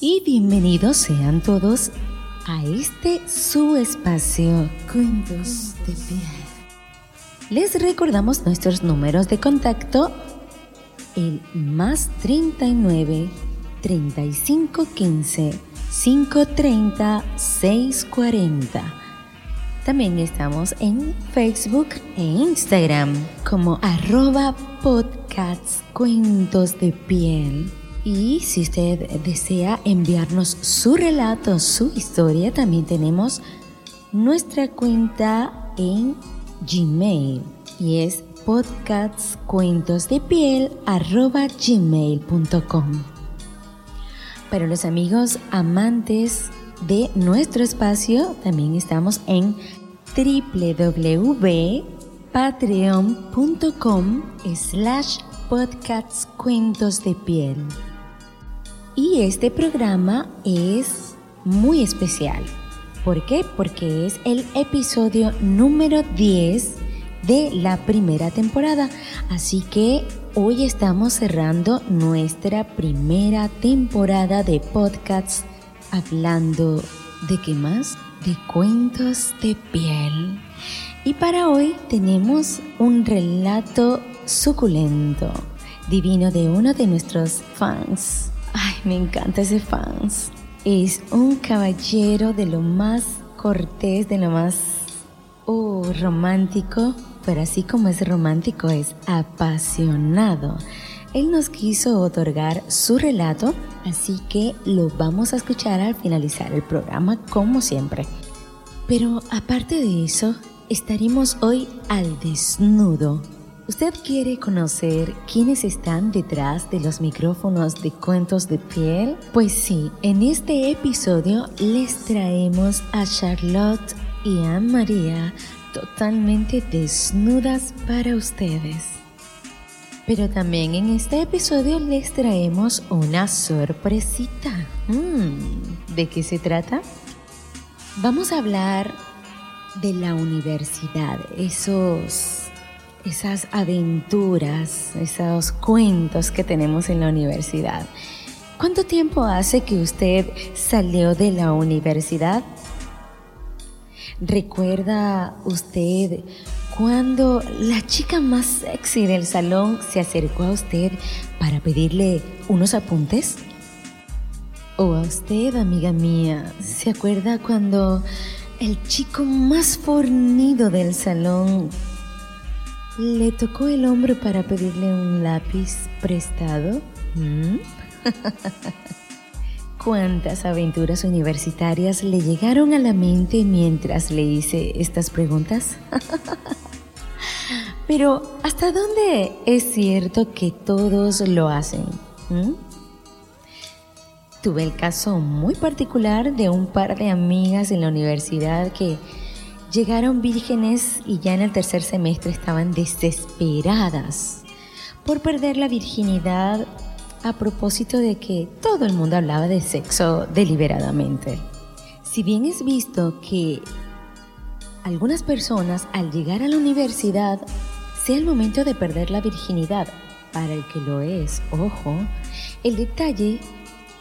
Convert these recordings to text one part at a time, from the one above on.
y bienvenidos sean todos a este su espacio Cuentos de Piel. Les recordamos nuestros números de contacto, el más 39 35 15 530 640. También estamos en Facebook e Instagram como arroba podcasts cuentos de piel. Y si usted desea enviarnos su relato, su historia, también tenemos nuestra cuenta en Gmail y es podcastscuentosdepiel.gmail.com Para los amigos amantes de nuestro espacio, también estamos en www.patreon.com slash podcastscuentos de piel. Y este programa es muy especial. ¿Por qué? Porque es el episodio número 10 de la primera temporada. Así que hoy estamos cerrando nuestra primera temporada de podcasts hablando de qué más? De cuentos de piel. Y para hoy tenemos un relato suculento, divino de uno de nuestros fans. Me encanta ese fans. Es un caballero de lo más cortés, de lo más oh, romántico, pero así como es romántico, es apasionado. Él nos quiso otorgar su relato, así que lo vamos a escuchar al finalizar el programa como siempre. Pero aparte de eso, estaremos hoy al desnudo. ¿Usted quiere conocer quiénes están detrás de los micrófonos de cuentos de piel? Pues sí, en este episodio les traemos a Charlotte y a María totalmente desnudas para ustedes. Pero también en este episodio les traemos una sorpresita. Mm, ¿De qué se trata? Vamos a hablar de la universidad, esos, esas aventuras, esos cuentos que tenemos en la universidad. ¿Cuánto tiempo hace que usted salió de la universidad? ¿Recuerda usted cuando la chica más sexy del salón se acercó a usted para pedirle unos apuntes? ¿O a usted, amiga mía, se acuerda cuando el chico más fornido del salón le tocó el hombro para pedirle un lápiz prestado? ¿Mm? ¿Cuántas aventuras universitarias le llegaron a la mente mientras le hice estas preguntas? Pero ¿hasta dónde es cierto que todos lo hacen? ¿Mm? Tuve el caso muy particular de un par de amigas en la universidad que llegaron vírgenes y ya en el tercer semestre estaban desesperadas por perder la virginidad a propósito de que todo el mundo hablaba de sexo deliberadamente. Si bien es visto que algunas personas al llegar a la universidad sea el momento de perder la virginidad, para el que lo es, ojo, el detalle,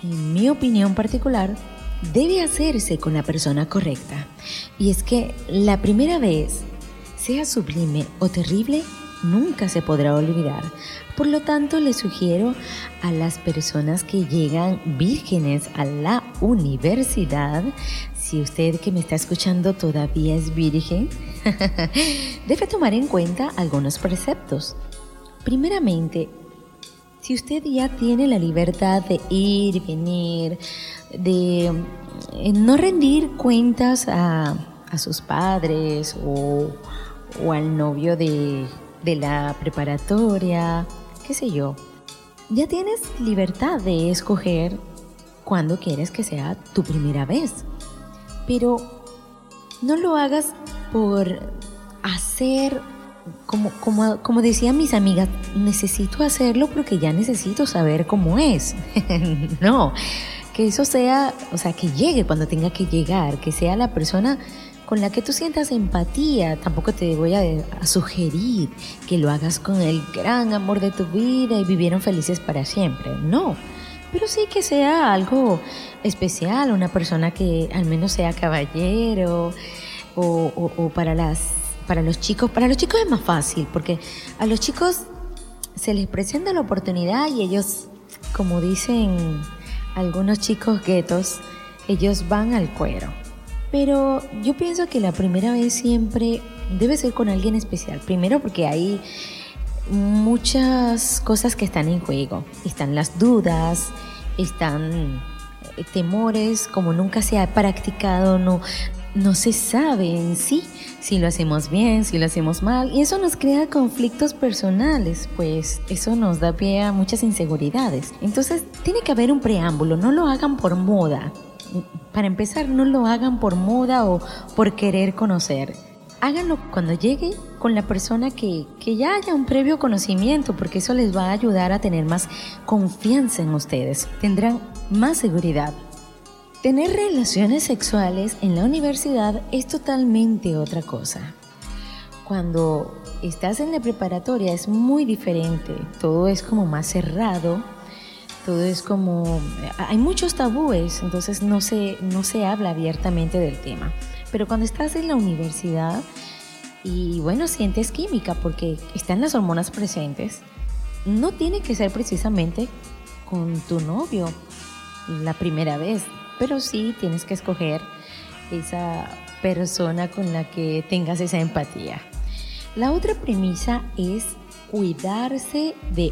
en mi opinión particular, debe hacerse con la persona correcta. Y es que la primera vez, sea sublime o terrible, nunca se podrá olvidar. Por lo tanto, le sugiero a las personas que llegan vírgenes a la universidad, si usted que me está escuchando todavía es virgen, debe tomar en cuenta algunos preceptos. Primeramente, si usted ya tiene la libertad de ir venir, de eh, no rendir cuentas a, sus padres o, al novio de, de la preparatoria, qué sé yo, ya tienes libertad de escoger cuándo quieres que sea tu primera vez. Pero no lo hagas por hacer, como, como, como decían mis amigas, necesito hacerlo porque ya necesito saber cómo es. no, que eso sea, o sea, que llegue cuando tenga que llegar, que sea la persona con la que tú sientas empatía. Tampoco te voy a, sugerir que lo hagas con el gran amor de tu vida y vivieron felices para siempre. No, pero sí que sea algo especial, una persona que al menos sea caballero o, para las para los chicos, para los chicos es más fácil porque a los chicos se les presenta la oportunidad y ellos, como dicen algunos chicos guetos, ellos van al cuero. Pero yo pienso que la primera vez siempre debe ser con alguien especial. Primero porque hay muchas cosas que están en juego. Están las dudas, están eh, temores, como nunca se ha practicado, no, no se sabe en sí si lo hacemos bien, si lo hacemos mal, y eso nos crea conflictos personales, pues eso nos da pie a muchas inseguridades. Entonces, tiene que haber un preámbulo, no lo hagan por moda. Para empezar, no lo hagan por moda o por querer conocer. Háganlo cuando llegue con la persona que, que ya haya un previo conocimiento, porque eso les va a ayudar a tener más confianza en ustedes. Tendrán más seguridad. Tener relaciones sexuales en la universidad es totalmente otra cosa. Cuando estás en la preparatoria es muy diferente, todo es como más cerrado, todo es como hay muchos tabúes, entonces no se no se habla abiertamente del tema. Pero cuando estás en la universidad y bueno, sientes química porque están las hormonas presentes, no tiene que ser precisamente con tu novio la primera vez pero sí tienes que escoger esa persona con la que tengas esa empatía. La otra premisa es cuidarse de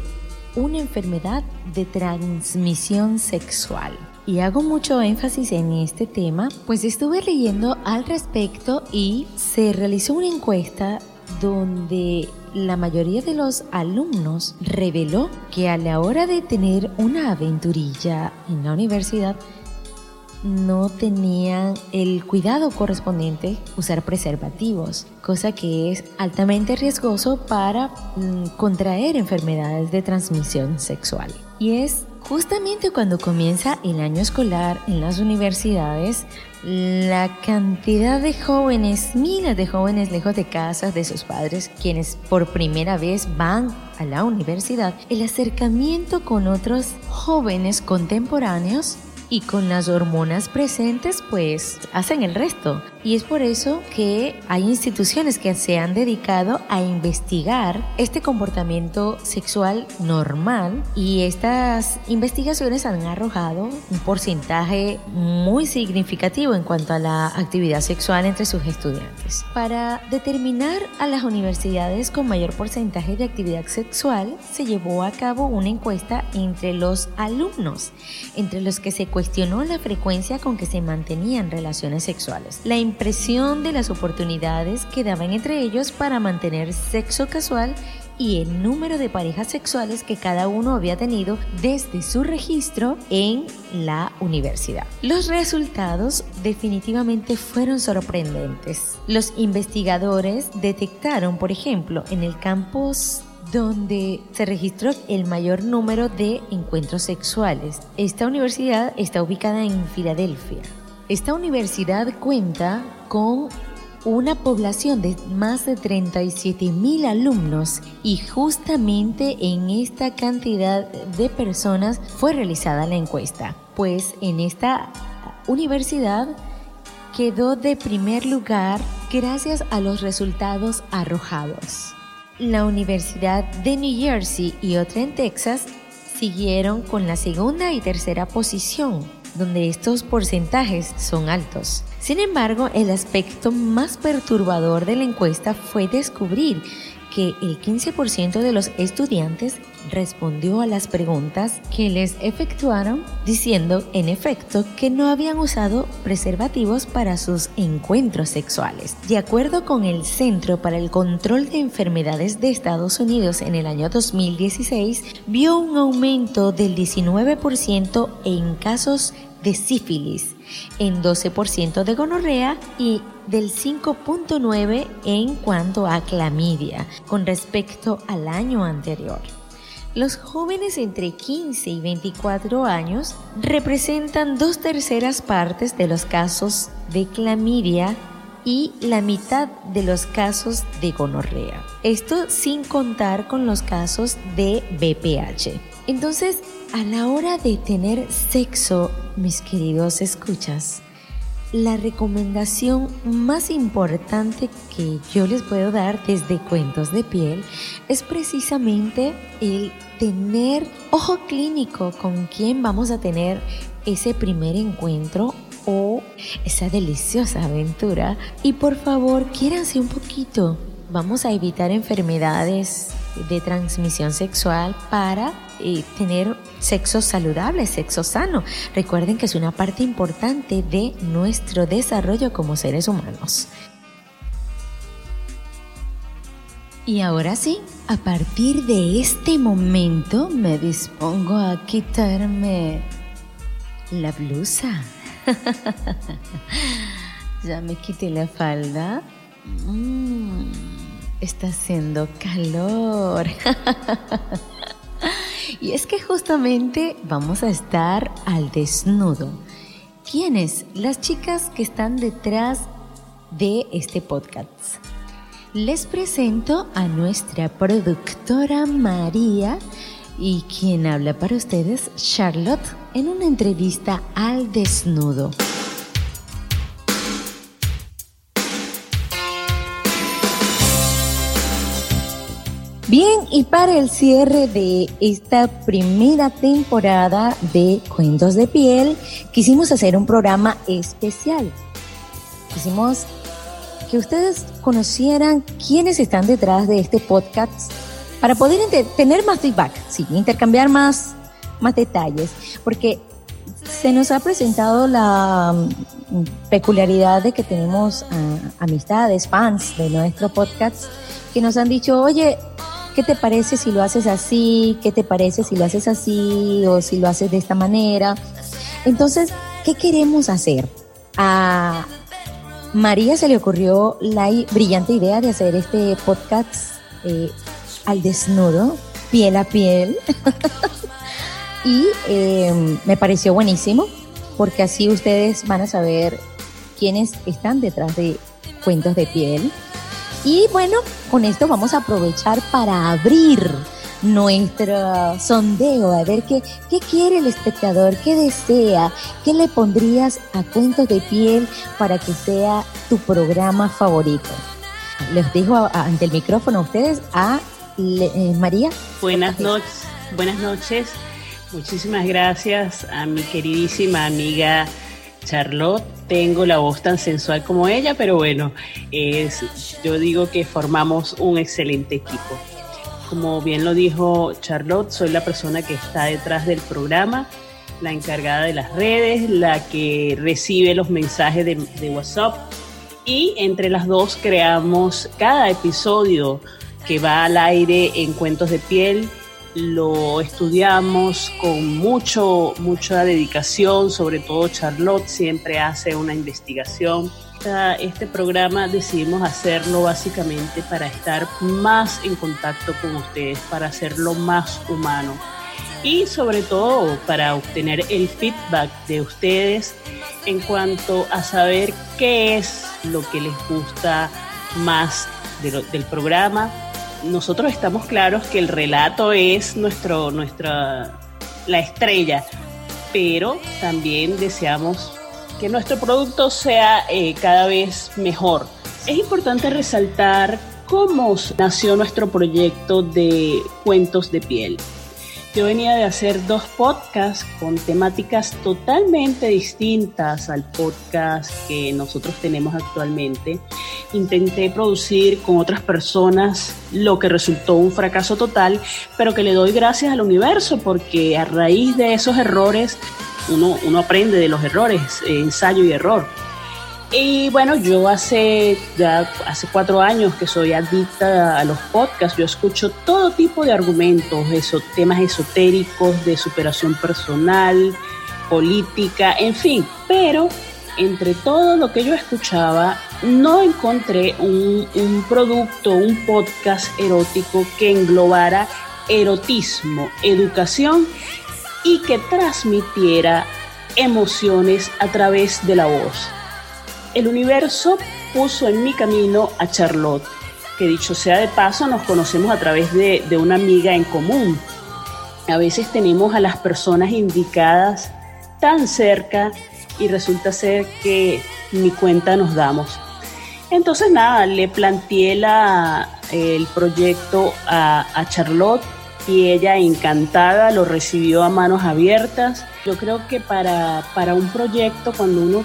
una enfermedad de transmisión sexual. Y hago mucho énfasis en este tema, pues estuve leyendo al respecto y se realizó una encuesta donde la mayoría de los alumnos reveló que a la hora de tener una aventurilla en la universidad, no tenían el cuidado correspondiente usar preservativos, cosa que es altamente riesgoso para mm, contraer enfermedades de transmisión sexual. Y es justamente cuando comienza el año escolar en las universidades, la cantidad de jóvenes, miles de jóvenes lejos de casa de sus padres, quienes por primera vez van a la universidad, el acercamiento con otros jóvenes contemporáneos y con las hormonas presentes pues hacen el resto. Y es por eso que hay instituciones que se han dedicado a investigar este comportamiento sexual normal y estas investigaciones han arrojado un porcentaje muy significativo en cuanto a la actividad sexual entre sus estudiantes. Para determinar a las universidades con mayor porcentaje de actividad sexual, se llevó a cabo una encuesta entre los alumnos, entre los que se cuestionó la frecuencia con que se mantenían relaciones sexuales, la impresión de las oportunidades que daban entre ellos para mantener sexo casual y el número de parejas sexuales que cada uno había tenido desde su registro en la universidad. Los resultados definitivamente fueron sorprendentes. Los investigadores detectaron, por ejemplo, en el campus donde se registró el mayor número de encuentros sexuales. Esta universidad está ubicada en Filadelfia. Esta universidad cuenta con una población de más de 37 mil alumnos y justamente en esta cantidad de personas fue realizada la encuesta, pues en esta universidad quedó de primer lugar gracias a los resultados arrojados. La Universidad de New Jersey y otra en Texas siguieron con la segunda y tercera posición, donde estos porcentajes son altos. Sin embargo, el aspecto más perturbador de la encuesta fue descubrir que el 15% de los estudiantes respondió a las preguntas que les efectuaron diciendo en efecto que no habían usado preservativos para sus encuentros sexuales. De acuerdo con el Centro para el Control de Enfermedades de Estados Unidos en el año 2016, vio un aumento del 19% en casos de sífilis, en 12% de gonorrea y del 5.9% en cuanto a clamidia con respecto al año anterior. Los jóvenes entre 15 y 24 años representan dos terceras partes de los casos de clamidia y la mitad de los casos de gonorrea. Esto sin contar con los casos de BPH. Entonces, a la hora de tener sexo, mis queridos escuchas, la recomendación más importante que yo les puedo dar desde Cuentos de Piel es precisamente el tener ojo clínico con quien vamos a tener ese primer encuentro o esa deliciosa aventura. Y por favor, quiéranse un poquito. Vamos a evitar enfermedades de transmisión sexual para eh, tener sexo saludable, sexo sano. Recuerden que es una parte importante de nuestro desarrollo como seres humanos. Y ahora sí, a partir de este momento me dispongo a quitarme la blusa. ya me quité la falda. Mm, está haciendo calor. y es que justamente vamos a estar al desnudo. ¿Quiénes? Las chicas que están detrás de este podcast. Les presento a nuestra productora María y quien habla para ustedes, Charlotte, en una entrevista al desnudo. Bien, y para el cierre de esta primera temporada de Cuentos de Piel, quisimos hacer un programa especial. Quisimos que ustedes conocieran quiénes están detrás de este podcast para poder tener más feedback, sí, intercambiar más, más detalles, porque se nos ha presentado la mm, peculiaridad de que tenemos ah, amistades, fans de nuestro podcast, que nos han dicho, oye, ¿qué te parece si lo haces así? ¿Qué te parece si lo haces así? O si lo haces de esta manera. Entonces, ¿qué queremos hacer? A María se le ocurrió la brillante idea de hacer este podcast eh, al desnudo, piel a piel. y em, me pareció buenísimo porque así ustedes van a saber quiénes están detrás de cuentos de piel. Y bueno, con esto vamos a aprovechar para abrir nuestro sondeo, a ver qué, qué quiere el espectador, qué desea, qué le pondrías a cuentos de piel para que sea tu programa favorito. Les dejo ante el micrófono a ustedes a eh, María. Buenas noches, buenas noches. Muchísimas gracias a mi queridísima amiga Charlotte. Tengo la voz tan sensual como ella, pero bueno, yo digo que formamos un excelente equipo. Como bien lo dijo Charlotte, soy la persona que está detrás del programa, la encargada de las redes, la que recibe los mensajes de WhatsApp y entre las dos creamos cada episodio que va al aire en Cuentos de Piel. Lo estudiamos con mucho, mucha dedicación, sobre todo Charlotte siempre hace una investigación. Este programa decidimos hacerlo básicamente para estar más en contacto con ustedes, para hacerlo más humano y sobre todo para obtener el feedback de ustedes en cuanto a saber qué es lo que les gusta más del programa, nosotros estamos claros que el relato es nuestro, nuestra, la estrella, pero también deseamos que nuestro producto sea eh, cada vez mejor. Es importante resaltar cómo nació nuestro proyecto de cuentos de piel. Yo venía de hacer dos podcasts con temáticas totalmente distintas al podcast que nosotros tenemos actualmente. Intenté producir con otras personas lo que resultó un fracaso total, pero que le doy gracias al universo porque a raíz de esos errores uno, uno aprende de los errores, ensayo y error. Y bueno, yo hace ya hace cuatro años que soy adicta a los podcasts. Yo escucho todo tipo de argumentos, eso, temas esotéricos, de superación personal, política, en fin. Pero entre todo lo que yo escuchaba, no encontré un, un producto, un podcast erótico que englobara erotismo, educación y que transmitiera emociones a través de la voz el universo puso en mi camino a Charlotte, que dicho sea de paso nos conocemos a través de, una amiga en común. a veces tenemos a las personas indicadas tan cerca y resulta ser que ni cuenta nos damos. Entonces nada, le planteé la, el proyecto a, a Charlotte y ella encantada lo recibió a manos abiertas. Yo creo que para, para un proyecto, cuando uno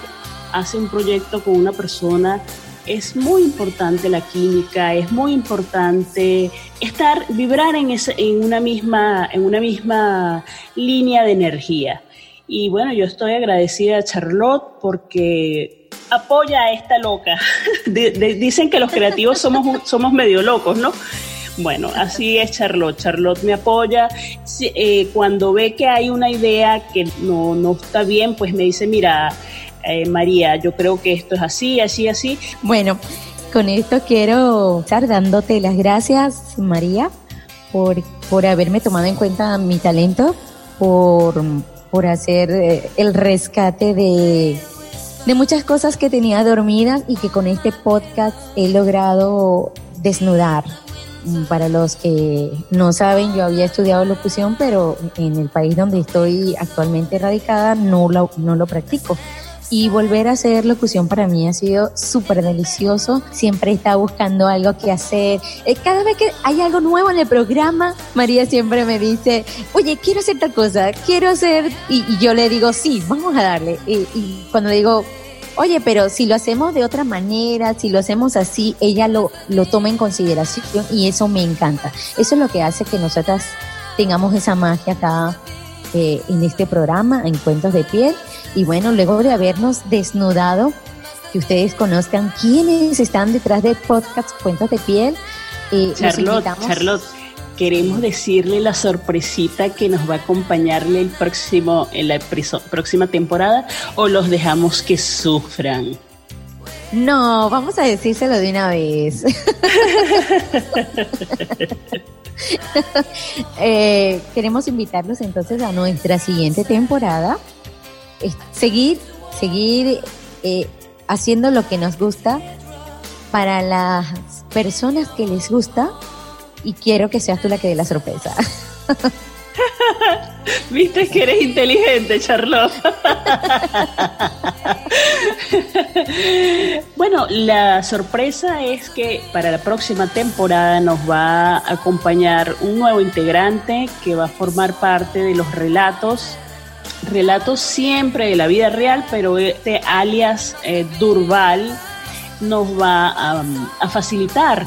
hace un proyecto con una persona, es muy importante la química, es muy importante estar, vibrar en, ese, en, una, misma, en una misma línea de energía. Y bueno, yo estoy agradecida a Charlotte porque apoya a esta loca. dicen que los creativos somos, somos medio locos, ¿no? Bueno, así es Charlotte. Charlotte me apoya. Eh, cuando ve que hay una idea que no, no está bien, pues me dice, mira, eh, María, yo creo que esto es así, así, así. Bueno, con esto quiero estar dándote las gracias, María, por, por haberme tomado en cuenta mi talento, por por hacer eh, el rescate de, de muchas cosas que tenía dormidas y que con este podcast he logrado desnudar. Mm, para los que no saben, yo había estudiado locución, pero en el país donde estoy actualmente radicada no lo, no lo practico y volver a hacer locución para mí ha sido súper delicioso. Siempre está buscando algo que hacer. Eh, cada vez que hay algo nuevo en el programa, María siempre me dice, oye, quiero hacer tal cosa, quiero hacer... Y, yo le digo, sí, vamos a darle. Y, cuando le digo, oye, pero si lo hacemos de otra manera, si lo hacemos así, ella lo, lo toma en consideración y eso me encanta. Eso es lo que hace que nosotras tengamos esa magia acá eh, en este programa, en Cuentos de Piel. Y bueno, luego de habernos desnudado, que ustedes conozcan quiénes están detrás de podcast Cuentos de Piel. Eh, Charlotte, Charlotte, queremos decirle la sorpresita que nos va a acompañarle el próximo, en la próxima temporada o los dejamos que sufran. No, vamos a decírselo de una vez. Eh, queremos invitarlos entonces a nuestra siguiente temporada seguir, seguir eh, haciendo lo que nos gusta para las personas que les gusta y quiero que seas tú la que dé la sorpresa. Viste que eres inteligente, Charlotte. bueno, la sorpresa es que para la próxima temporada nos va a acompañar un nuevo integrante que va a formar parte de los relatos relatos siempre de la vida real, pero este alias eh, Durval nos va a, facilitar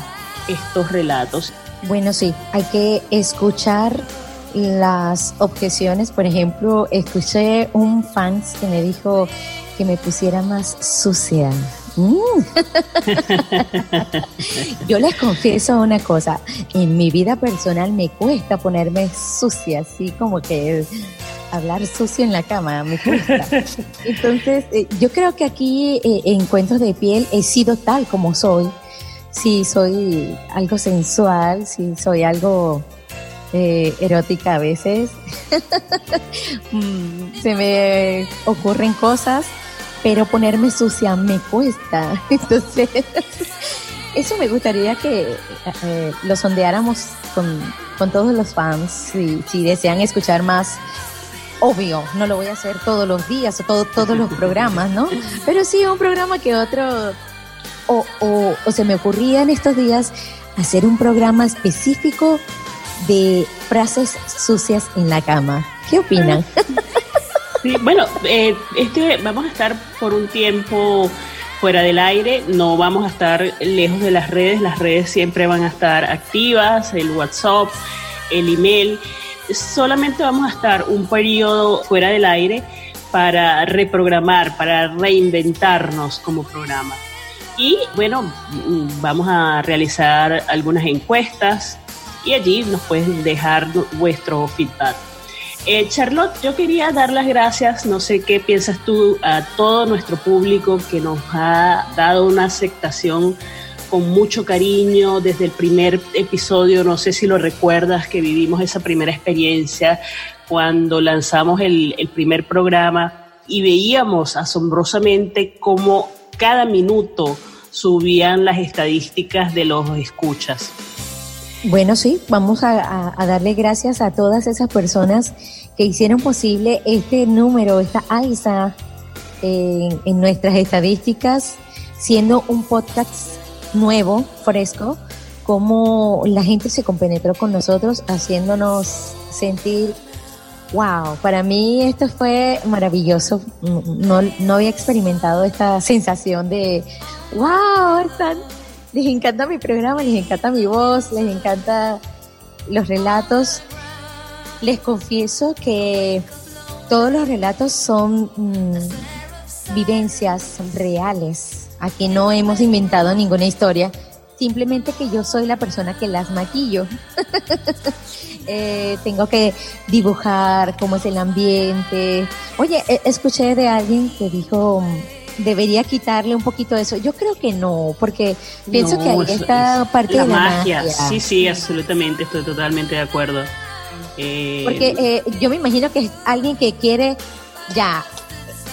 estos relatos. Bueno, sí, hay que escuchar las objeciones. Por ejemplo, escuché un fan que me dijo que me pusiera más sucia. Mm. Yo les confieso una cosa, en mi vida personal me cuesta ponerme sucia, así como que hablar sucio en la cama, me cuesta. Entonces, eh, yo creo que aquí eh, en de Piel he sido tal como soy. Si soy algo sensual, si soy algo eh, erótica a veces. Mm, se me ocurren cosas, pero ponerme sucia me cuesta. Entonces, eso me gustaría que lo sondeáramos con, con, todos los fans, si, si desean escuchar más obvio, no lo voy a hacer todos los días o todo, todos los programas, ¿no? Pero sí un programa que otro, o, o, o se me ocurría en estos días hacer un programa específico de frases sucias en la cama. ¿Qué opinan? Sí, bueno, eh, este, vamos a estar por un tiempo fuera del aire, no vamos a estar lejos de las redes, las redes siempre van a estar activas, el WhatsApp, el email solamente vamos a estar un periodo fuera del aire para reprogramar, para reinventarnos como programa. Y bueno, vamos a realizar algunas encuestas y allí nos pueden dejar vuestro feedback. Eh, Charlotte, yo quería dar las gracias, no sé qué piensas tú, a todo nuestro público que nos ha dado una aceptación con mucho cariño desde el primer episodio, no sé si lo recuerdas, que vivimos esa primera experiencia cuando lanzamos el, primer programa y veíamos asombrosamente cómo cada minuto subían las estadísticas de los escuchas. Bueno, sí, vamos a, darle gracias a todas esas personas que hicieron posible este número, esta alza en, nuestras estadísticas, siendo un podcast nuevo, fresco, cómo la gente se compenetró con nosotros, haciéndonos sentir, wow, para mí esto fue maravilloso. No, no había experimentado esta sensación de, wow, les encanta mi programa, les encanta mi voz, les encanta los relatos. Les confieso que todos los relatos son mm, vivencias reales. Aquí no hemos inventado ninguna historia, simplemente que yo soy la persona que las maquillo. Eh, tengo que dibujar cómo es el ambiente. Oye, e, escuché de alguien que dijo debería quitarle un poquito de eso. Yo creo que no, porque pienso que ahí está parte de la magia. Sí, sí, absolutamente, estoy totalmente de acuerdo. Eh, porque eh, yo me imagino que es alguien que quiere ya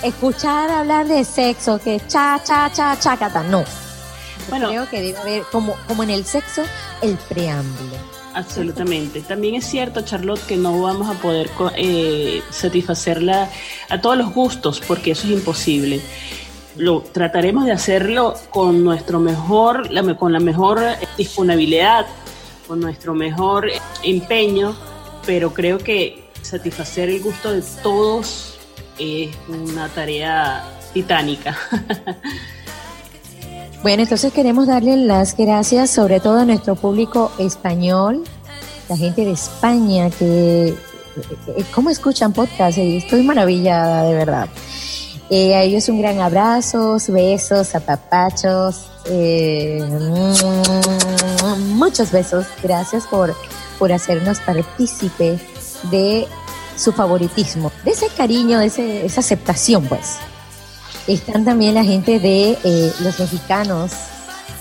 escuchar hablar de sexo, que cha, cha, cha, chacata, no. Bueno, creo que debe haber, como, como en el sexo, el preámbulo. Absolutamente. También es cierto, Charlotte, que no vamos a poder eh, satisfacerla a todos los gustos, porque eso es imposible lo trataremos de hacerlo con nuestro mejor, con la mejor disponibilidad, con nuestro mejor empeño, pero creo que satisfacer el gusto de todos es una tarea titánica. Bueno, entonces queremos darle las gracias sobre todo a nuestro público español, la gente de España que, eh, ¿cómo escuchan podcast? Estoy maravillada, de verdad. Eh, a ellos un gran abrazo, besos, apapachos, eh, muchos besos. Gracias por, por hacernos partícipe de su favoritismo, de ese cariño, de ese, esa aceptación, pues. Están también la gente de eh, los mexicanos,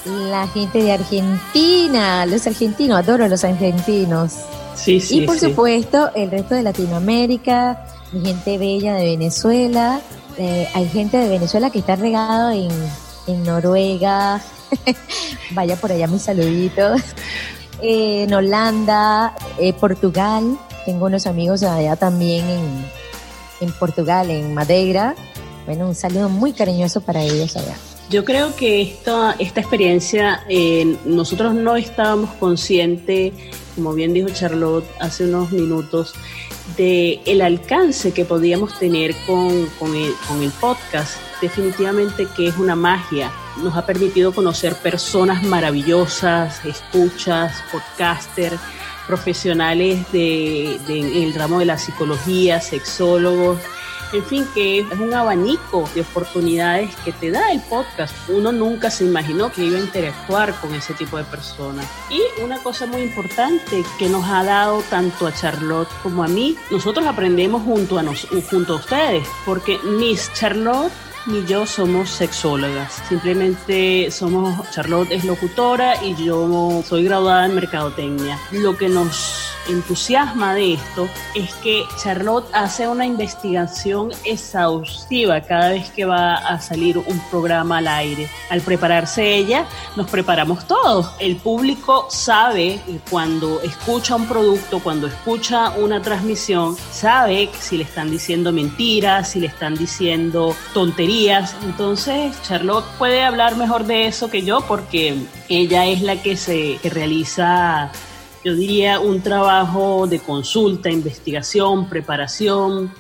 la gente de Argentina, los argentinos, adoro a los argentinos. Sí, sí, y por supuesto, el resto de Latinoamérica, mi gente bella de Venezuela, eh, hay gente de Venezuela que está regado en, Noruega, vaya por allá mis saluditos, eh, en Holanda, eh, Portugal, tengo unos amigos allá también en, en Portugal, en Madeira, bueno, un saludo muy cariñoso para ellos allá. Yo creo que esta, esta experiencia nosotros no estábamos conscientes, como bien dijo Charlotte hace unos minutos, de el alcance que podíamos tener con, con, el, podcast. Definitivamente que es una magia. Nos ha permitido conocer personas maravillosas, escuchas, podcasters, profesionales de, de, en el ramo de la psicología, sexólogos, en fin, que es un abanico de oportunidades que te da el podcast. Uno nunca se imaginó que iba a interactuar con ese tipo de personas. Y una cosa muy importante que nos ha dado tanto a Charlotte como a mí, nosotros aprendemos junto a, nos, junto a ustedes, porque Miss Charlotte ni yo somos sexólogas. Simplemente somos, Charlotte es locutora y yo soy graduada en mercadotecnia. Lo que nos entusiasma de esto es que Charlotte hace una investigación exhaustiva cada vez que va a salir un programa al aire. Al prepararse ella, nos preparamos todos. El público sabe cuando escucha un producto, cuando escucha una transmisión, sabe si le están diciendo mentiras, si le están diciendo tonterías. Entonces, Charlotte puede hablar mejor de eso que yo porque ella es la que se realiza yo diría, un trabajo de consulta, investigación, preparación,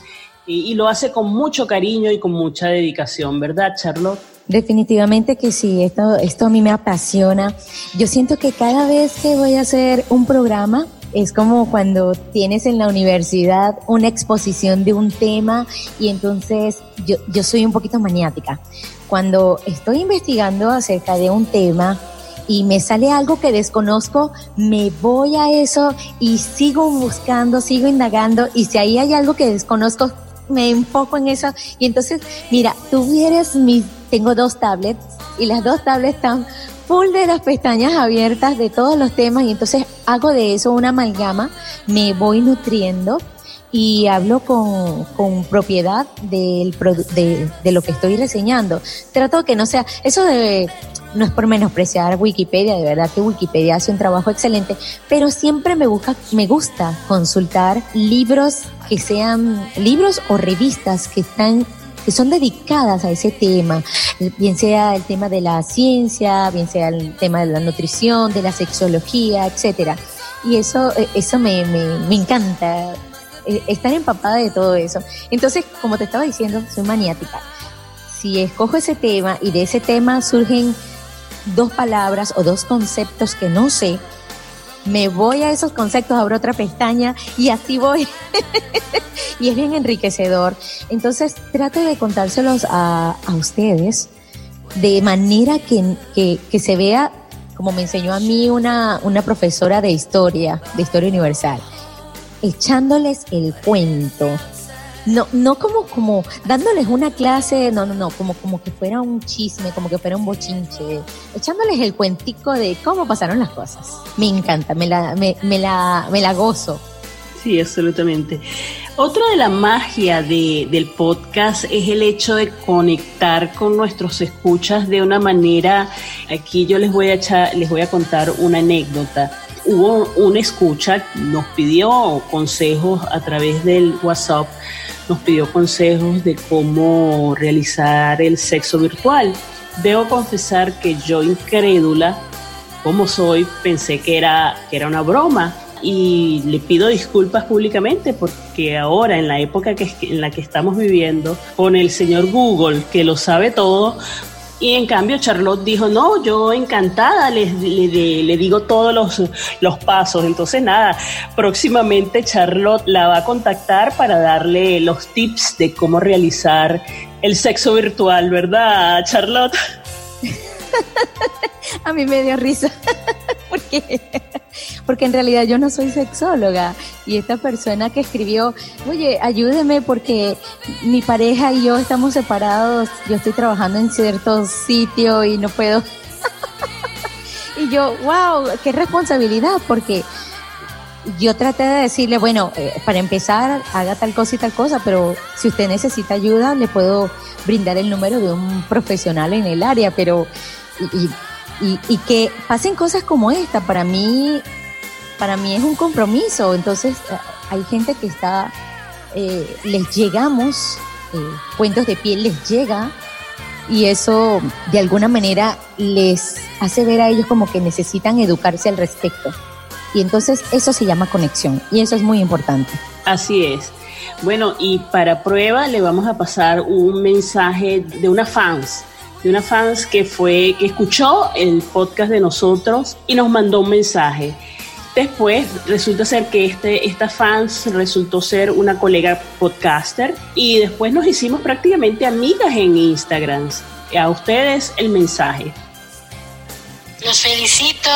y, lo hace con mucho cariño y con mucha dedicación, ¿verdad, Charlotte? Definitivamente que sí, esto, esto a mí me apasiona. Yo siento que cada vez que voy a hacer un programa, es como cuando tienes en la universidad una exposición de un tema y entonces yo, yo soy un poquito maniática. Cuando estoy investigando acerca de un tema, y me sale algo que desconozco, me voy a eso y sigo buscando, sigo indagando y si ahí hay algo que desconozco, me enfoco en eso y entonces, mira, tú vienes mi, tengo dos tablets y las dos tablets están full de las pestañas abiertas de todos los temas y entonces hago de eso una amalgama, me voy nutriendo y hablo con, con propiedad del, de, de lo que estoy reseñando. Trato que no sea, eso de, no es por menospreciar Wikipedia, de verdad que Wikipedia hace un trabajo excelente, pero siempre me, me gusta consultar libros que sean libros o revistas que están que son dedicadas a ese tema, bien sea el tema de la ciencia, bien sea el tema de la nutrición, de la sexología, etcétera. Y eso, eso me, me, me encanta, eh, estar empapada de todo eso. Entonces, como te estaba diciendo, soy maniática. Si escojo ese tema y de ese tema surgen dos palabras o dos conceptos que no sé, me voy a esos conceptos, abro otra pestaña y así voy. y es bien enriquecedor. Entonces trato de contárselos a, a ustedes de manera que, que, que, se vea, como me enseñó a mí una, una profesora de historia, de historia universal, echándoles el cuento no, no como, como dándoles una clase, no, no, no, como, como que fuera un chisme, como que fuera un bochinche, echándoles el cuentico de cómo pasaron las cosas. Me encanta, me la, me, me la, me la gozo. Sí, absolutamente. Otra de la magia de, del podcast es el hecho de conectar con nuestros escuchas de una manera. Aquí yo les voy a echar, les voy a contar una anécdota. Hubo una escucha, nos pidió consejos a través del WhatsApp nos pidió consejos de cómo realizar el sexo virtual. Debo confesar que yo incrédula, como soy, pensé que era, que era una broma y le pido disculpas públicamente porque ahora en la época que, en la que estamos viviendo con el señor Google que lo sabe todo y en cambio Charlotte dijo, no, yo encantada le, le, digo todos los, los, pasos. Entonces nada, próximamente Charlotte la va a contactar para darle los tips de cómo realizar el sexo virtual, ¿verdad, Charlotte? a mí me dio risa porque en realidad yo no soy sexóloga y esta persona que escribió, oye, ayúdeme porque mi pareja y yo estamos separados, yo estoy trabajando en cierto sitio y no puedo. y yo, wow, qué responsabilidad, porque yo traté de decirle, bueno, eh, para empezar, haga tal cosa y tal cosa, pero si usted necesita ayuda, le puedo brindar el número de un profesional en el área, pero... Y, y, que pasen cosas como esta, para mí para mí es un compromiso. Entonces, eh, hay gente que está, eh, les llegamos, eh, cuentos de piel les llega y eso de alguna manera les hace ver a ellos como que necesitan educarse al respecto. Y entonces eso se llama conexión y eso es muy importante. Así es. Bueno, y para prueba le vamos a pasar un mensaje de una fans, de una fans que fue, que escuchó el podcast de nosotros y nos mandó un mensaje. Después resulta ser que este, esta fans resultó ser una colega podcaster y después nos hicimos prácticamente amigas en Instagram. A ustedes el mensaje. Los felicito,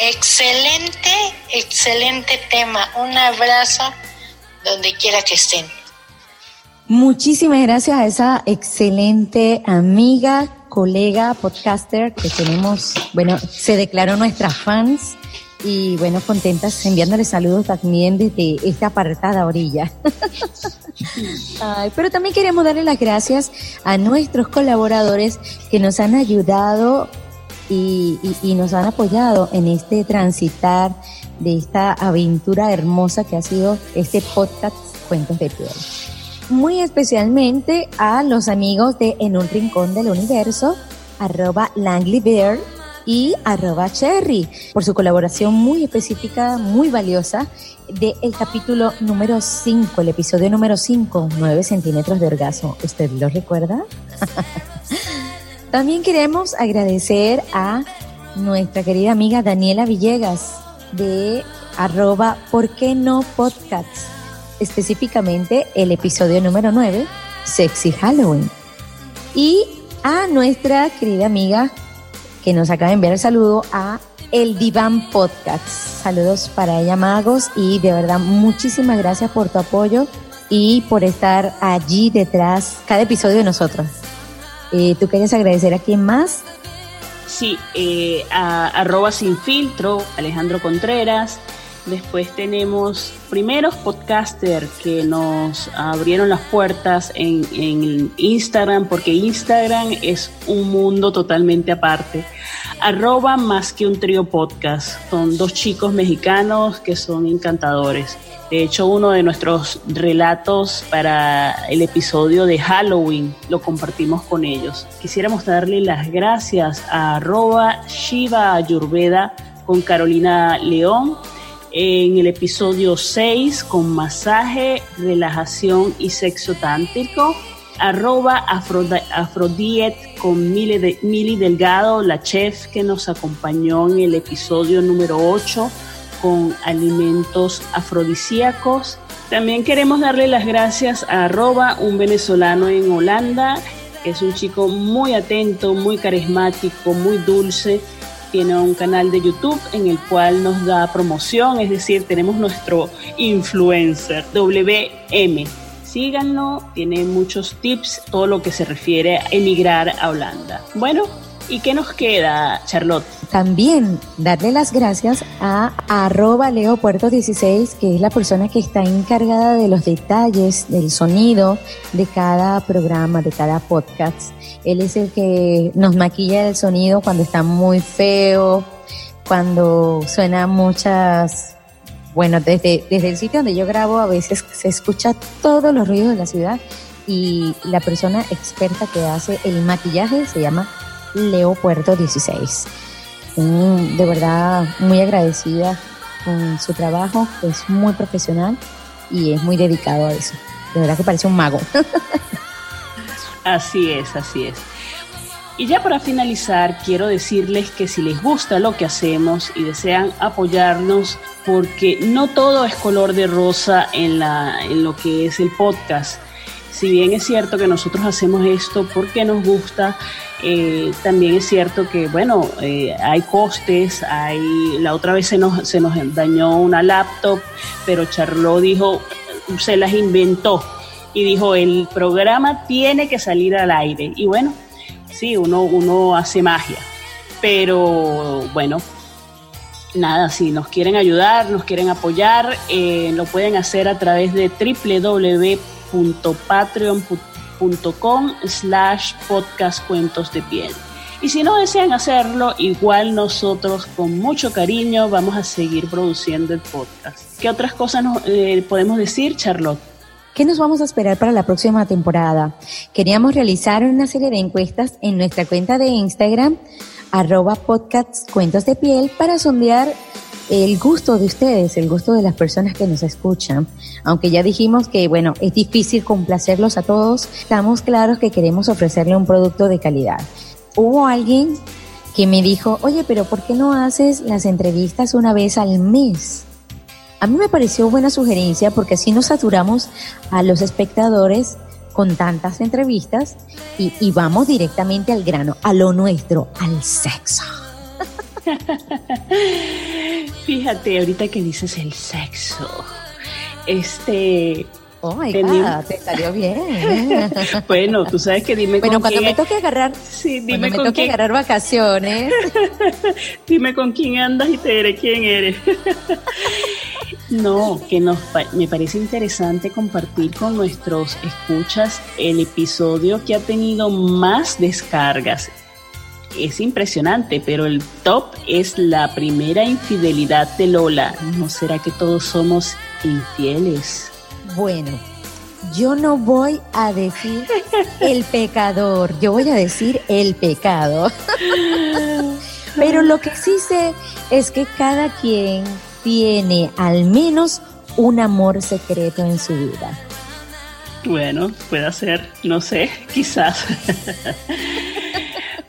excelente, excelente tema. Un abrazo donde quiera que estén. Muchísimas gracias a esa excelente amiga, colega, podcaster que tenemos, bueno, se declaró nuestra fans y bueno, contentas enviándoles saludos también desde esta apartada orilla. pero también queremos darle las gracias a nuestros colaboradores que nos han ayudado y, y, nos han apoyado en este transitar de esta aventura hermosa que ha sido este podcast Cuentos de Piel. Muy especialmente a los amigos de En un Rincón del Universo, arroba Langley Bear, y arroba cherry por su colaboración muy específica, muy valiosa del el capítulo número 5, el episodio número 5, 9 centímetros de orgasmo. ¿Usted lo recuerda? También queremos agradecer a nuestra querida amiga Daniela Villegas de arroba ¿Por qué no podcast? Específicamente el episodio número 9, Sexy Halloween. Y a nuestra querida amiga que nos acaba de enviar el saludo a El Diván Podcast. Saludos para ella, Magos, y de verdad muchísimas gracias por tu apoyo y por estar allí detrás cada episodio de nosotros. Eh, ¿Tú quieres agradecer a quién más? Sí, eh, a arroba sin filtro, Alejandro Contreras, Después tenemos primeros podcasters que nos abrieron las puertas en, en, Instagram, porque Instagram es un mundo totalmente aparte. Arroba más que un trío podcast. Son dos chicos mexicanos que son encantadores. De hecho, uno de nuestros relatos para el episodio de Halloween lo compartimos con ellos. Quisiéramos darle las gracias a arroba Shiva Ayurveda con Carolina León en el episodio 6 con masaje, relajación y sexo tántrico. Arroba Afrodiet con Mili, Delgado, la chef que nos acompañó en el episodio número 8 con alimentos afrodisíacos. También queremos darle las gracias a arroba un venezolano en Holanda, que es un chico muy atento, muy carismático, muy dulce. Tiene un canal de YouTube en el cual nos da promoción, es decir, tenemos nuestro influencer WM. Síganlo, tiene muchos tips, todo lo que se refiere a emigrar a Holanda. Bueno, ¿y qué nos queda, Charlotte? También darle las gracias a arroba leopuerto16, que es la persona que está encargada de los detalles del sonido de cada programa, de cada podcast. Él es el que nos maquilla el sonido cuando está muy feo, cuando suena muchas bueno, desde, desde el sitio donde yo grabo a veces se escucha todos los ruidos de la ciudad y la persona experta que hace el maquillaje se llama Leo Puerto 16 de verdad muy agradecida con su trabajo, es muy profesional y es muy dedicado a eso. De verdad que parece un mago. así es, así es. Y ya para finalizar, quiero decirles que si les gusta lo que hacemos y desean apoyarnos, porque no todo es color de rosa en, la, en lo que es el podcast. Si bien es cierto que nosotros hacemos esto porque nos gusta, eh, también es cierto que, bueno, eh, hay costes, hay, la otra vez se nos, se nos dañó una laptop, pero Charlot dijo, se las inventó y dijo, el programa tiene que salir al aire. Y bueno, sí, uno, uno hace magia, pero bueno, nada, si nos quieren ayudar, nos quieren apoyar, eh, lo pueden hacer a través de www.patreon.com com slash podcast cuentos de piel. Y si no desean hacerlo, igual nosotros con mucho cariño vamos a seguir produciendo el podcast. ¿Qué otras cosas eh, podemos decir, Charlotte? ¿Qué nos vamos a esperar para la próxima temporada? Queríamos realizar una serie de encuestas en nuestra cuenta de Instagram, arroba podcast cuentos de piel, para sondear el gusto de ustedes, el gusto de las personas que nos escuchan. Aunque ya dijimos que, bueno, es difícil complacerlos a todos, estamos claros que queremos ofrecerle un producto de calidad. Hubo alguien que me dijo, oye, pero ¿por qué no haces las entrevistas una vez al mes? A mí me pareció buena sugerencia porque así nos saturamos a los espectadores con tantas entrevistas y, y vamos directamente al grano, a lo nuestro, al sexo. Fíjate, ahorita que dices el sexo, este... Oh my God, te salió bien. bueno, tú sabes que dime bueno, cuando me toque agarrar, sí, dime con me toque agarrar vacaciones. dime con quién andas y te diré quién eres. no, que nos me parece interesante compartir con nuestros escuchas el episodio que ha tenido más descargas es impresionante, pero el top es la primera infidelidad de Lola. ¿No será que todos somos infieles? Bueno, yo no voy a decir el pecador, yo voy a decir el pecado. pero lo que sí sé es que cada quien tiene al menos un amor secreto en su vida. Bueno, puede ser, no sé, quizás.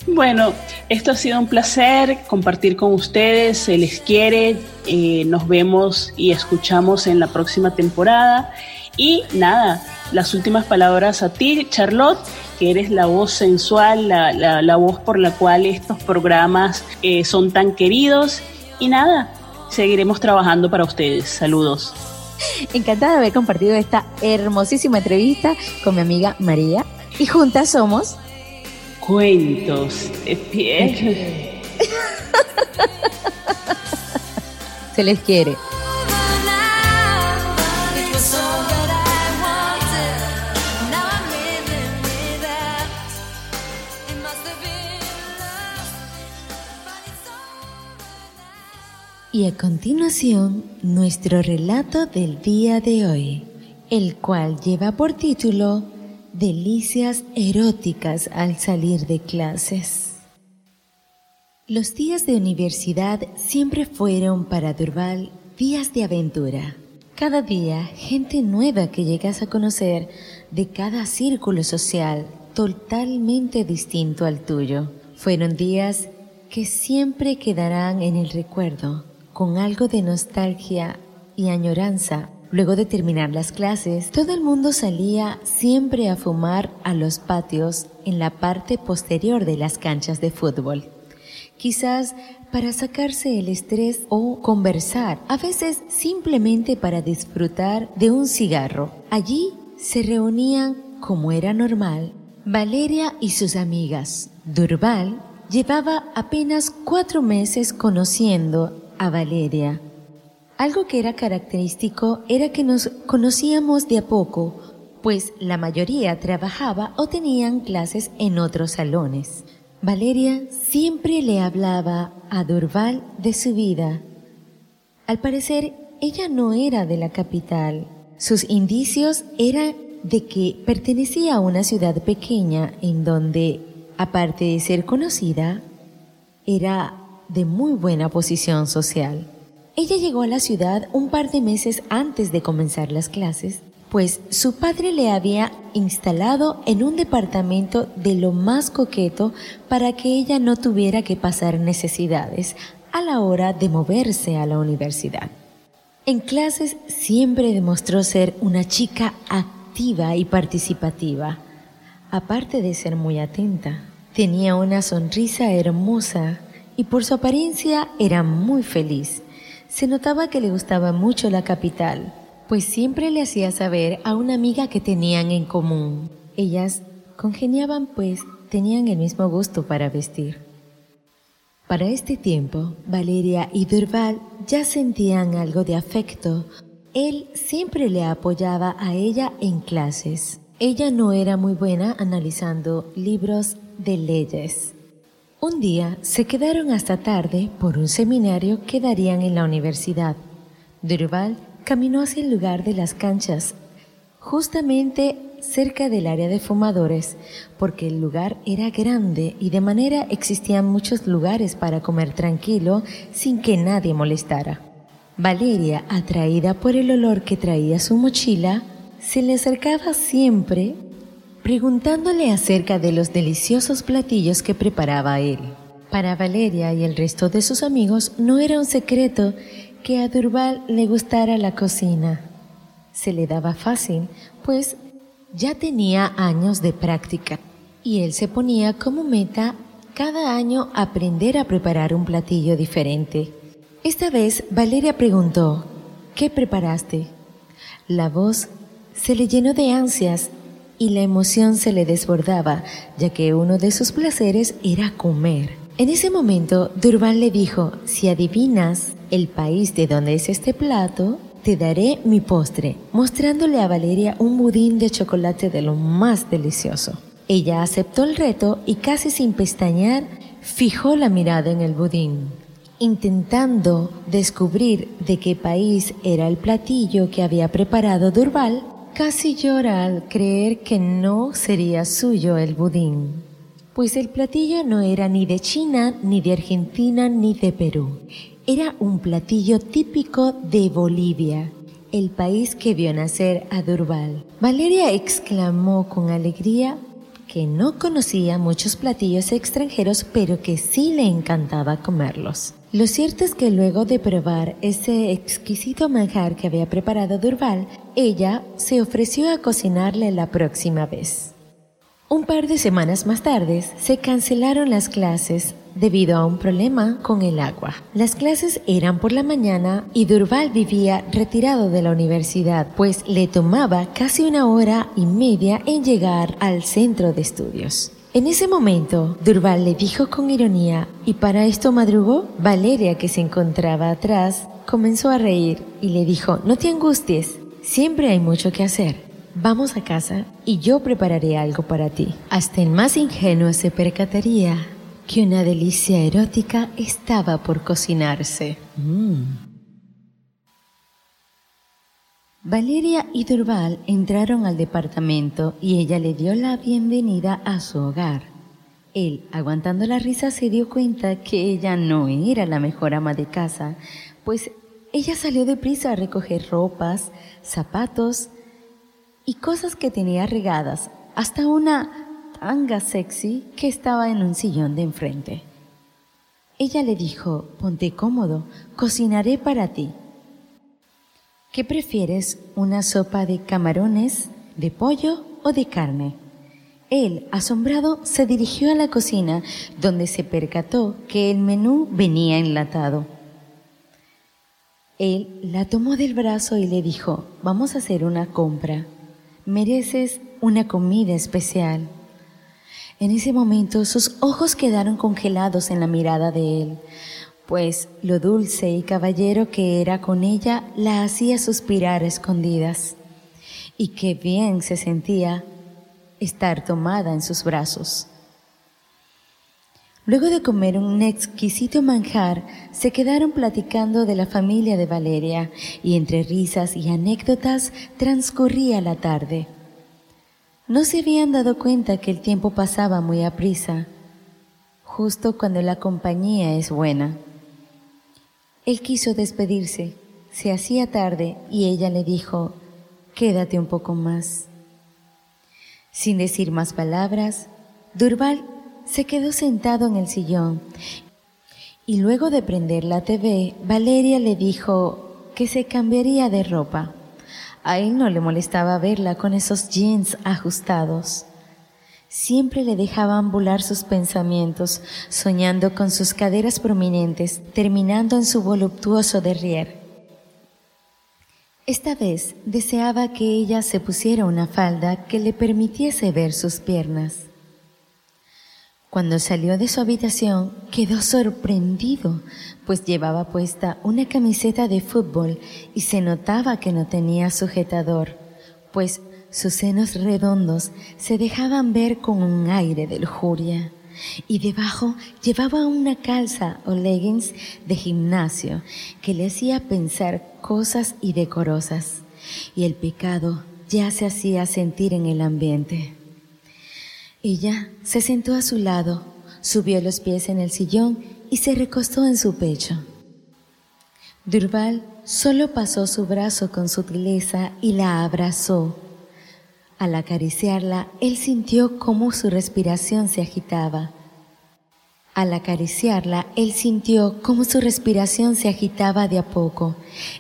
Bueno, esto ha sido un placer compartir con ustedes, se les quiere, eh, nos vemos y escuchamos en la próxima temporada. Y nada, las últimas palabras a ti, Charlotte, que eres la voz sensual, la, voz por la cual estos programas eh, son tan queridos. Y nada, seguiremos trabajando para ustedes. Saludos. Encantada de haber compartido esta hermosísima entrevista con mi amiga María. Y juntas somos Cuentos de piel. Se les quiere. Y a continuación, nuestro relato del día de hoy, el cual lleva por título Delicias eróticas al salir de clases. Los días de universidad siempre fueron para Durval días de aventura. Cada día, gente nueva que llegas a conocer de cada círculo social totalmente distinto al tuyo. Fueron días que siempre quedarán en el recuerdo, con algo de nostalgia y añoranza. Luego de terminar las clases, todo el mundo salía siempre a fumar a los patios en la parte posterior de las canchas de fútbol. Quizás para sacarse el estrés o conversar, a veces simplemente para disfrutar de un cigarro. Allí se reunían, como era normal, Valeria y sus amigas. Durval llevaba apenas cuatro meses conociendo a Valeria. Algo que era característico era que nos conocíamos de a poco, pues la mayoría trabajaba o tenían clases en otros salones. Valeria siempre le hablaba a Durval de su vida. Al parecer, ella no era de la capital. Sus indicios eran de que pertenecía a una ciudad pequeña en donde, aparte de ser conocida, era de muy buena posición social. Ella llegó a la ciudad un par de meses antes de comenzar las clases pues su padre le había instalado en un departamento de lo más coqueto para que ella no tuviera que pasar necesidades a la hora de moverse a la universidad. En clases siempre demostró ser una chica activa y participativa, aparte de ser muy atenta. Tenía una sonrisa hermosa y por su apariencia era muy feliz. Se notaba que le gustaba mucho la capital pues siempre le hacía saber a una amiga que tenían en común. Ellas congeniaban pues tenían el mismo gusto para vestir. Para este tiempo, Valeria y Durval ya sentían algo de afecto. Él siempre le apoyaba a ella en clases. Ella no era muy buena analizando libros de leyes. Un día se quedaron hasta tarde por un seminario que darían en la universidad. Durval caminó hacia el lugar de las canchas, justamente cerca del área de fumadores, porque el lugar era grande y de manera existían muchos lugares para comer tranquilo sin que nadie molestara. Valeria, atraída por el olor que traía su mochila, se le acercaba siempre preguntándole acerca de los deliciosos platillos que preparaba él. Para Valeria y el resto de sus amigos no era un secreto que a Durval le gustara la cocina. Se le daba fácil, pues ya tenía años de práctica y él se ponía como meta cada año aprender a preparar un platillo diferente. Esta vez Valeria preguntó, ¿qué preparaste? La voz se le llenó de ansias y la emoción se le desbordaba, ya que uno de sus placeres era comer. En ese momento, Durval le dijo, si adivinas el país de donde es este plato, te daré mi postre, mostrándole a Valeria un budín de chocolate de lo más delicioso. Ella aceptó el reto y casi sin pestañear, fijó la mirada en el budín, intentando descubrir de qué país era el platillo que había preparado Durval, casi llora al creer que no sería suyo el budín pues el platillo no era ni de China, ni de Argentina, ni de Perú. Era un platillo típico de Bolivia, el país que vio nacer a Durval. Valeria exclamó con alegría que no conocía muchos platillos extranjeros, pero que sí le encantaba comerlos. Lo cierto es que luego de probar ese exquisito manjar que había preparado Durval, ella se ofreció a cocinarle la próxima vez. Un par de semanas más tarde se cancelaron las clases debido a un problema con el agua. Las clases eran por la mañana y Durval vivía retirado de la universidad, pues le tomaba casi una hora y media en llegar al centro de estudios. En ese momento, Durval le dijo con ironía, ¿y para esto madrugó? Valeria, que se encontraba atrás, comenzó a reír y le dijo, no te angusties, siempre hay mucho que hacer. Vamos a casa y yo prepararé algo para ti. Hasta el más ingenuo se percataría que una delicia erótica estaba por cocinarse. Valeria y Durval entraron al departamento y ella le dio la bienvenida a su hogar. Él, aguantando la risa, se dio cuenta que ella no era la mejor ama de casa, pues ella salió deprisa a recoger ropas, zapatos y cosas que tenía regadas, hasta una tanga sexy que estaba en un sillón de enfrente. Ella le dijo, ponte cómodo, cocinaré para ti. ¿Qué prefieres, una sopa de camarones, de pollo o de carne? Él, asombrado, se dirigió a la cocina, donde se percató que el menú venía enlatado. Él la tomó del brazo y le dijo, vamos a hacer una compra. Mereces una comida especial. En ese momento sus ojos quedaron congelados en la mirada de él, pues lo dulce y caballero que era con ella la hacía suspirar escondidas. Y qué bien se sentía estar tomada en sus brazos. Luego de comer un exquisito manjar, se quedaron platicando de la familia de Valeria y entre risas y anécdotas transcurría la tarde. No se habían dado cuenta que el tiempo pasaba muy aprisa, justo cuando la compañía es buena. Él quiso despedirse, se hacía tarde y ella le dijo, quédate un poco más. Sin decir más palabras, Durval se quedó sentado en el sillón y luego de prender la TV, Valeria le dijo que se cambiaría de ropa. A él no le molestaba verla con esos jeans ajustados. Siempre le dejaban volar sus pensamientos, soñando con sus caderas prominentes, terminando en su voluptuoso derrier. Esta vez deseaba que ella se pusiera una falda que le permitiese ver sus piernas. Cuando salió de su habitación quedó sorprendido, pues llevaba puesta una camiseta de fútbol y se notaba que no tenía sujetador, pues sus senos redondos se dejaban ver con un aire de lujuria. Y debajo llevaba una calza o leggings de gimnasio que le hacía pensar cosas y decorosas. Y el pecado ya se hacía sentir en el ambiente. Ella se sentó a su lado, subió los pies en el sillón y se recostó en su pecho. Durval solo pasó su brazo con sutileza y la abrazó. Al acariciarla, él sintió cómo su respiración se agitaba. Al acariciarla, él sintió cómo su respiración se agitaba de a poco.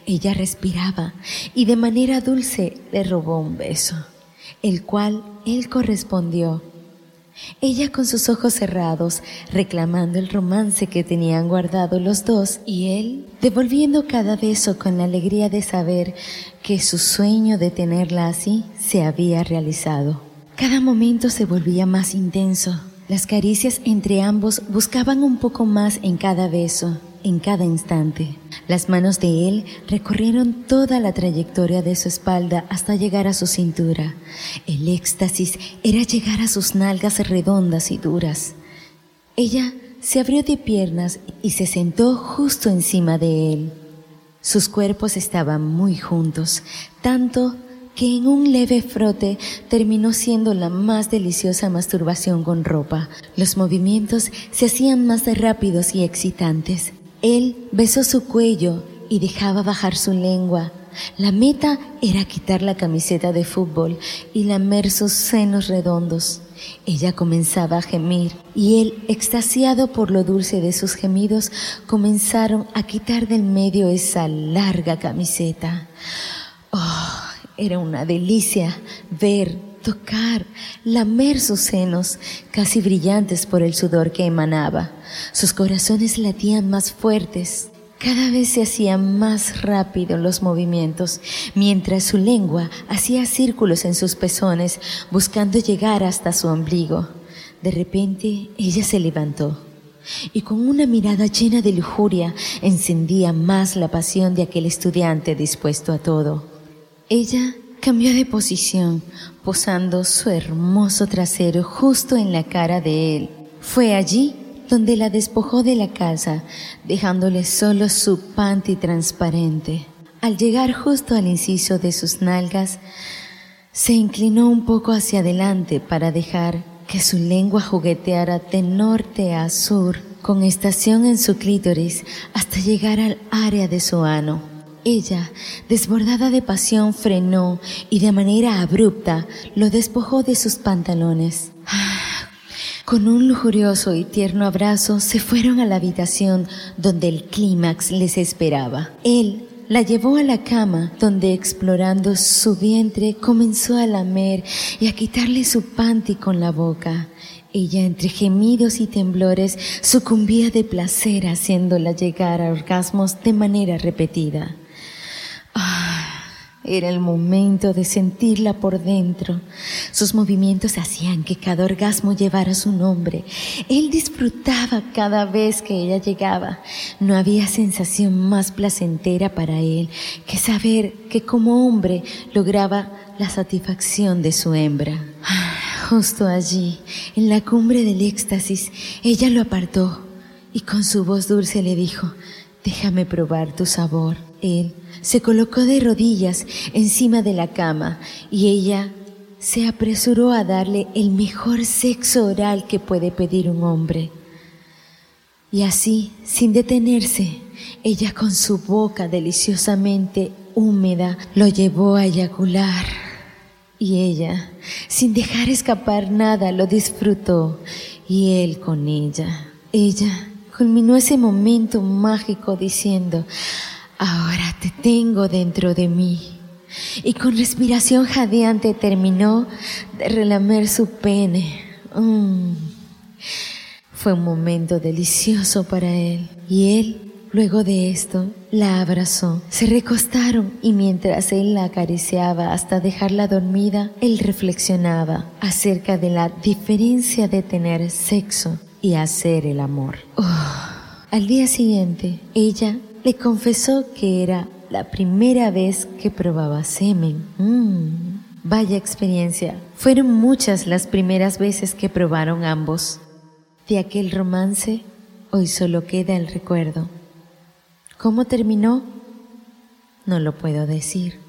Ella respiraba y de manera dulce le robó un beso, el cual él correspondió ella con sus ojos cerrados, reclamando el romance que tenían guardado los dos, y él devolviendo cada beso con la alegría de saber que su sueño de tenerla así se había realizado. Cada momento se volvía más intenso. Las caricias entre ambos buscaban un poco más en cada beso en cada instante. Las manos de él recorrieron toda la trayectoria de su espalda hasta llegar a su cintura. El éxtasis era llegar a sus nalgas redondas y duras. Ella se abrió de piernas y se sentó justo encima de él. Sus cuerpos estaban muy juntos, tanto que en un leve frote terminó siendo la más deliciosa masturbación con ropa. Los movimientos se hacían más rápidos y excitantes. Él besó su cuello y dejaba bajar su lengua. La meta era quitar la camiseta de fútbol y lamer sus senos redondos. Ella comenzaba a gemir y él, extasiado por lo dulce de sus gemidos, comenzaron a quitar del medio esa larga camiseta. Oh, era una delicia ver, tocar, lamer sus senos, casi brillantes por el sudor que emanaba. Sus corazones latían más fuertes. Cada vez se hacían más rápidos los movimientos, mientras su lengua hacía círculos en sus pezones, buscando llegar hasta su ombligo. De repente ella se levantó y con una mirada llena de lujuria encendía más la pasión de aquel estudiante dispuesto a todo. Ella cambió de posición, posando su hermoso trasero justo en la cara de él. Fue allí donde la despojó de la calza, dejándole solo su panty transparente. Al llegar justo al inciso de sus nalgas, se inclinó un poco hacia adelante para dejar que su lengua jugueteara de norte a sur, con estación en su clítoris hasta llegar al área de su ano. Ella, desbordada de pasión, frenó y de manera abrupta lo despojó de sus pantalones. Con un lujurioso y tierno abrazo se fueron a la habitación donde el clímax les esperaba. Él la llevó a la cama, donde explorando su vientre comenzó a lamer y a quitarle su panty con la boca. Ella, entre gemidos y temblores, sucumbía de placer haciéndola llegar a orgasmos de manera repetida. Era el momento de sentirla por dentro. Sus movimientos hacían que cada orgasmo llevara su nombre. Él disfrutaba cada vez que ella llegaba. No había sensación más placentera para él que saber que como hombre lograba la satisfacción de su hembra. Justo allí, en la cumbre del éxtasis, ella lo apartó y con su voz dulce le dijo, déjame probar tu sabor. Él se colocó de rodillas encima de la cama y ella se apresuró a darle el mejor sexo oral que puede pedir un hombre. Y así, sin detenerse, ella con su boca deliciosamente húmeda lo llevó a eyacular. Y ella, sin dejar escapar nada, lo disfrutó. Y él con ella. Ella culminó ese momento mágico diciendo, Ahora te tengo dentro de mí. Y con respiración jadeante terminó de relamer su pene. Mm. Fue un momento delicioso para él. Y él, luego de esto, la abrazó. Se recostaron y mientras él la acariciaba hasta dejarla dormida, él reflexionaba acerca de la diferencia de tener sexo y hacer el amor. Oh. Al día siguiente, ella le confesó que era la primera vez que probaba semen. Mm, vaya experiencia. Fueron muchas las primeras veces que probaron ambos. De aquel romance, hoy solo queda el recuerdo. ¿Cómo terminó? No lo puedo decir.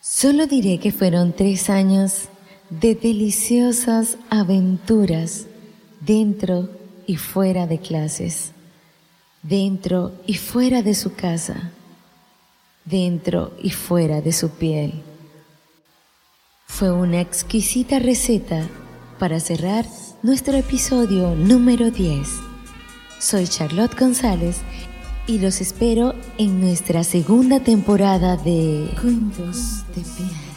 Solo diré que fueron tres años de deliciosas aventuras dentro y fuera de clases dentro y fuera de su casa, dentro y fuera de su piel. Fue una exquisita receta para cerrar nuestro episodio número 10. Soy Charlotte González y los espero en nuestra segunda temporada de Cuentos de Piel.